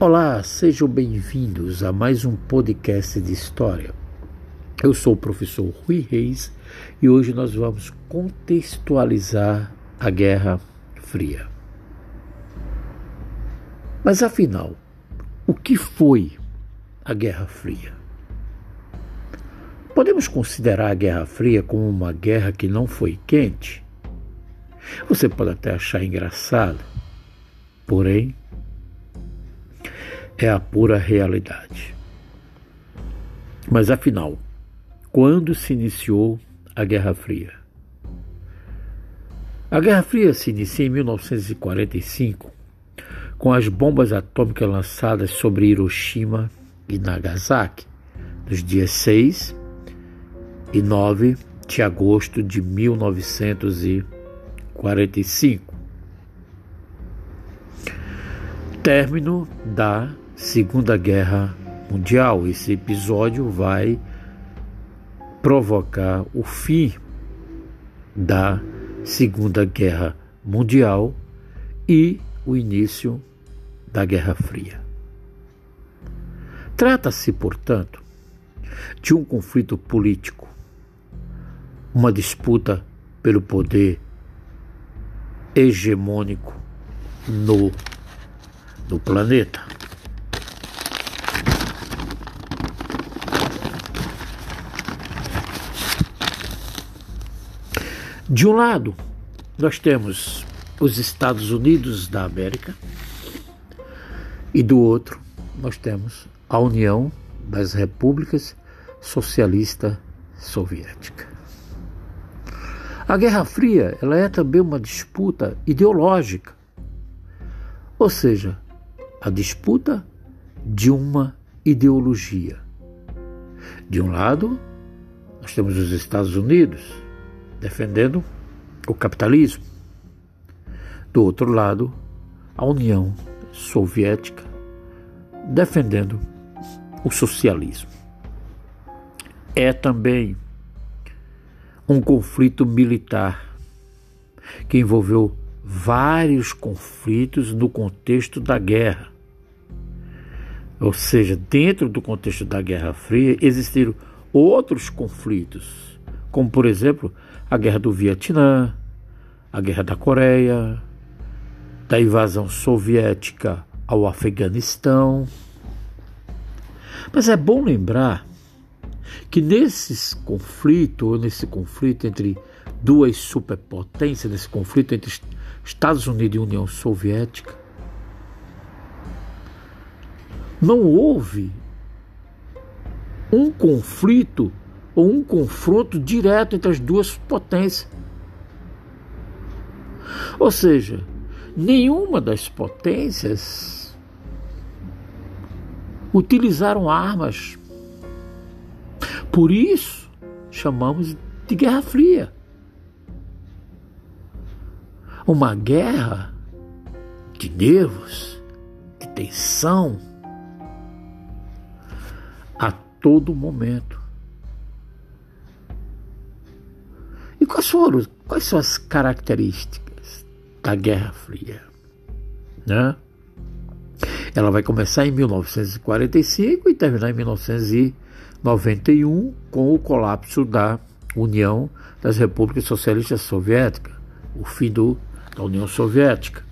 Olá, sejam bem-vindos a mais um podcast de história. Eu sou o professor Rui Reis e hoje nós vamos contextualizar a Guerra Fria. Mas afinal, o que foi a Guerra Fria? Podemos considerar a Guerra Fria como uma guerra que não foi quente? Você pode até achar engraçado, porém, é a pura realidade. Mas afinal, quando se iniciou a Guerra Fria? A Guerra Fria se inicia em 1945 com as bombas atômicas lançadas sobre Hiroshima e Nagasaki nos dias 6 e 9 de agosto de 1945. Término da Segunda Guerra Mundial. Esse episódio vai provocar o fim da Segunda Guerra Mundial e o início da Guerra Fria. Trata-se, portanto, de um conflito político, uma disputa pelo poder hegemônico no, no planeta. De um lado, nós temos os Estados Unidos da América e do outro nós temos a União das Repúblicas Socialista Soviética. A Guerra Fria ela é também uma disputa ideológica, ou seja, a disputa de uma ideologia. De um lado, nós temos os Estados Unidos defendendo o capitalismo. Do outro lado, a União Soviética defendendo o socialismo. É também um conflito militar que envolveu vários conflitos no contexto da guerra. Ou seja, dentro do contexto da Guerra Fria existiram outros conflitos, como por exemplo a Guerra do Vietnã, a Guerra da Coreia, da invasão soviética ao Afeganistão. Mas é bom lembrar que nesses conflitos, nesse conflito entre duas superpotências, nesse conflito entre Estados Unidos e União Soviética, não houve um conflito ou um confronto direto entre as duas potências. Ou seja, nenhuma das potências utilizaram armas. Por isso, chamamos de Guerra Fria. Uma guerra de nervos, de tensão, a todo momento. E quais foram, quais são as características da Guerra Fria? Né? Ela vai começar em 1945 e terminar em 1991 com o colapso da União das Repúblicas Socialistas Soviéticas, o fim do, da União Soviética.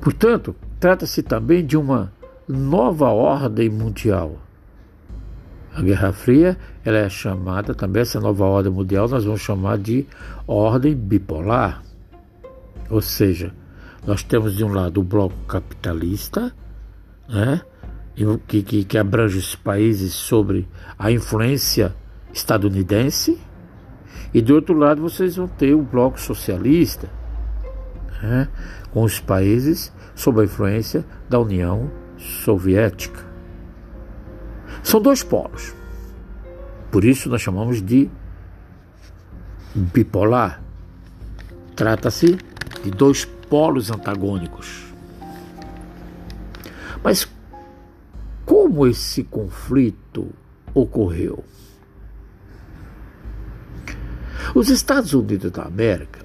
Portanto, trata-se também de uma nova ordem mundial a Guerra Fria ela é chamada também, essa nova ordem mundial, nós vamos chamar de ordem bipolar. Ou seja, nós temos de um lado o bloco capitalista, né, que, que, que abrange os países sobre a influência estadunidense, e do outro lado vocês vão ter o bloco socialista, né, com os países sob a influência da União Soviética. São dois polos. Por isso nós chamamos de bipolar. Trata-se de dois polos antagônicos. Mas como esse conflito ocorreu? Os Estados Unidos da América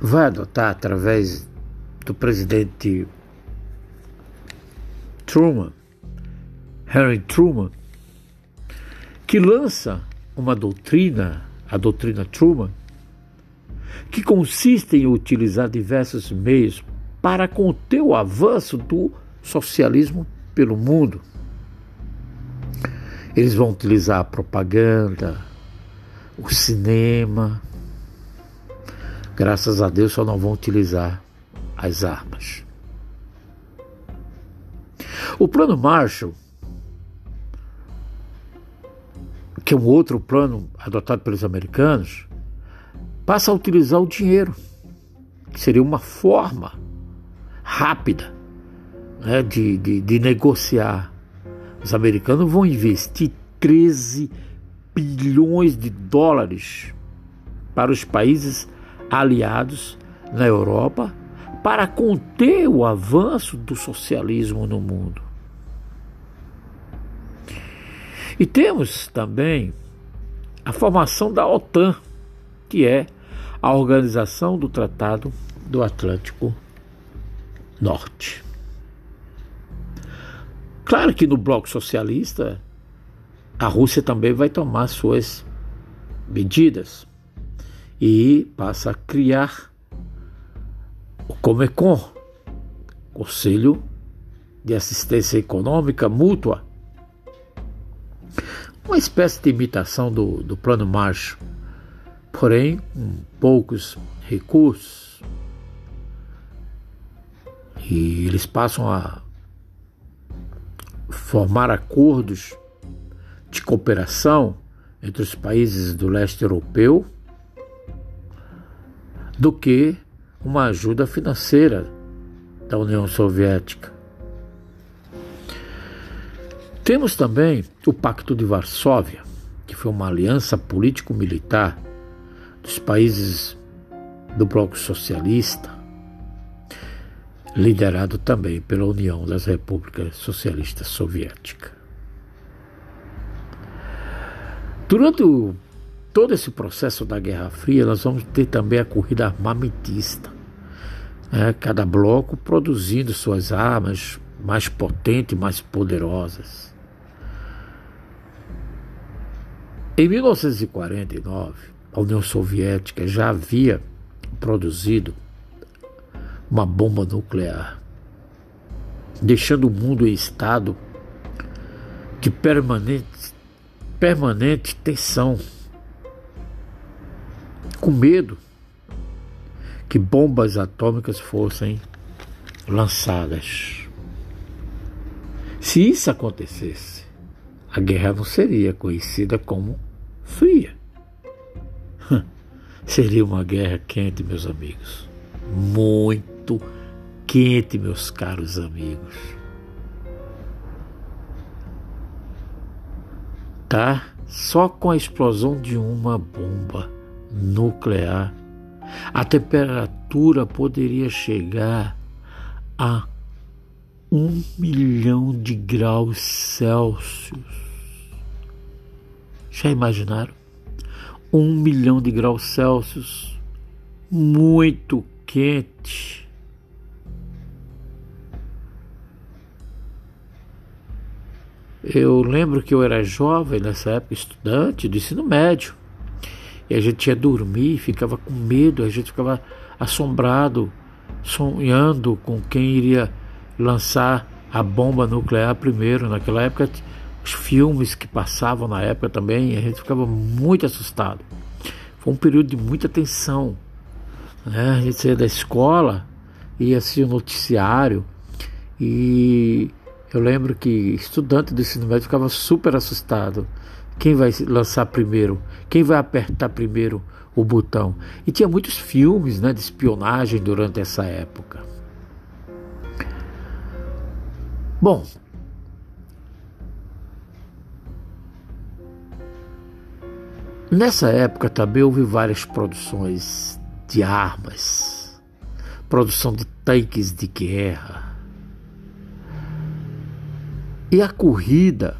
vai adotar através do presidente Truman, Harry Truman, que lança uma doutrina, a doutrina Truman, que consiste em utilizar diversos meios para conter o avanço do socialismo pelo mundo. Eles vão utilizar a propaganda, o cinema. Graças a Deus só não vão utilizar as armas. O plano Marshall, que é um outro plano adotado pelos americanos, passa a utilizar o dinheiro, que seria uma forma rápida né, de, de, de negociar. Os americanos vão investir 13 bilhões de dólares para os países aliados na Europa para conter o avanço do socialismo no mundo. E temos também a formação da OTAN, que é a Organização do Tratado do Atlântico Norte. Claro que no bloco socialista a Rússia também vai tomar suas medidas e passa a criar o Comecon, Conselho de Assistência Econômica Mútua, uma espécie de imitação do, do Plano Marshall, porém com poucos recursos. E eles passam a formar acordos de cooperação entre os países do leste europeu do que uma ajuda financeira da União Soviética. Temos também o Pacto de Varsóvia, que foi uma aliança político-militar dos países do Bloco Socialista, liderado também pela União das Repúblicas Socialistas Soviéticas. Durante o todo esse processo da Guerra Fria, nós vamos ter também a corrida armamentista. Né? Cada bloco produzindo suas armas mais potentes, mais poderosas. Em 1949, a União Soviética já havia produzido uma bomba nuclear, deixando o mundo em estado de permanente, permanente tensão com medo que bombas atômicas fossem lançadas. Se isso acontecesse, a guerra não seria conhecida como fria. Seria uma guerra quente, meus amigos. Muito quente, meus caros amigos. Tá? Só com a explosão de uma bomba nuclear, a temperatura poderia chegar a um milhão de graus Celsius. Já imaginaram? Um milhão de graus Celsius, muito quente. Eu lembro que eu era jovem nessa época, estudante do ensino médio. E a gente ia dormir, ficava com medo, a gente ficava assombrado, sonhando com quem iria lançar a bomba nuclear primeiro. Naquela época, os filmes que passavam na época também, a gente ficava muito assustado. Foi um período de muita tensão. Né? A gente saía da escola, ia assistir o noticiário e eu lembro que estudante do ensino médio ficava super assustado quem vai lançar primeiro? Quem vai apertar primeiro o botão? E tinha muitos filmes né, de espionagem durante essa época. Bom, nessa época também houve várias produções de armas, produção de tanques de guerra. E a corrida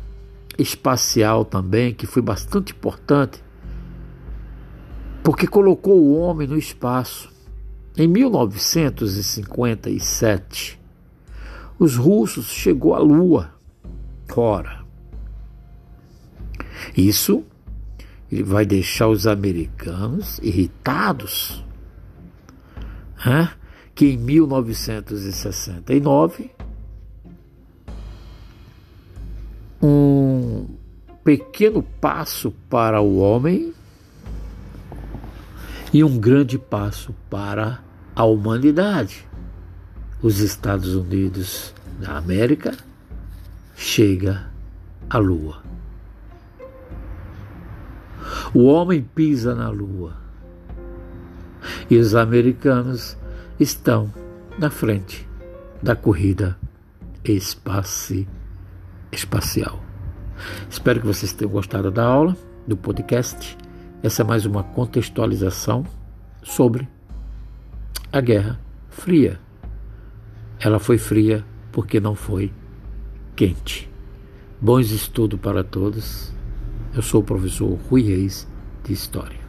espacial também, que foi bastante importante, porque colocou o homem no espaço. Em 1957, os russos chegou à Lua. Ora, isso ele vai deixar os americanos irritados. Que em 1969 um pequeno passo para o homem e um grande passo para a humanidade. Os Estados Unidos da América chega à Lua. O homem pisa na Lua e os americanos estão na frente da corrida espaci espacial. Espero que vocês tenham gostado da aula, do podcast. Essa é mais uma contextualização sobre a Guerra Fria. Ela foi fria porque não foi quente. Bons estudos para todos. Eu sou o professor Rui Reis de História.